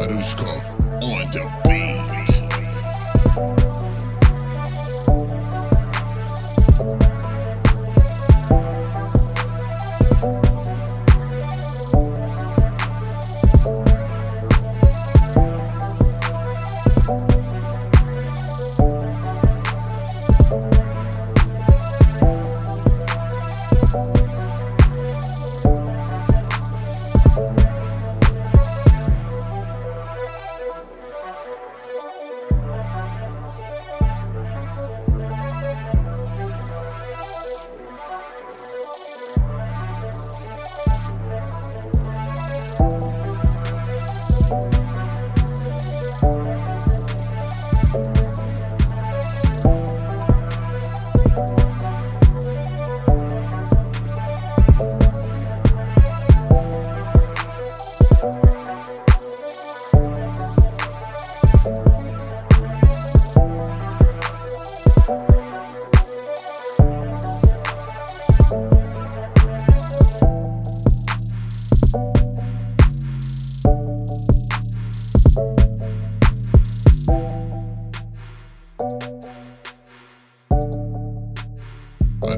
Arushkov on the beat.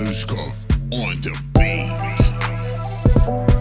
Arushkov on the beat.